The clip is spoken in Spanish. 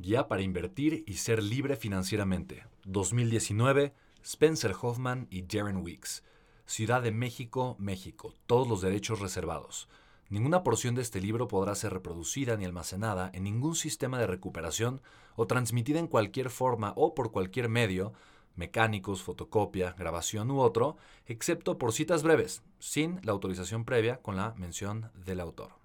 Guía para invertir y ser libre financieramente. 2019, Spencer Hoffman y Jaren Weeks. Ciudad de México, México. Todos los derechos reservados. Ninguna porción de este libro podrá ser reproducida ni almacenada en ningún sistema de recuperación o transmitida en cualquier forma o por cualquier medio, mecánicos, fotocopia, grabación u otro, excepto por citas breves, sin la autorización previa con la mención del autor.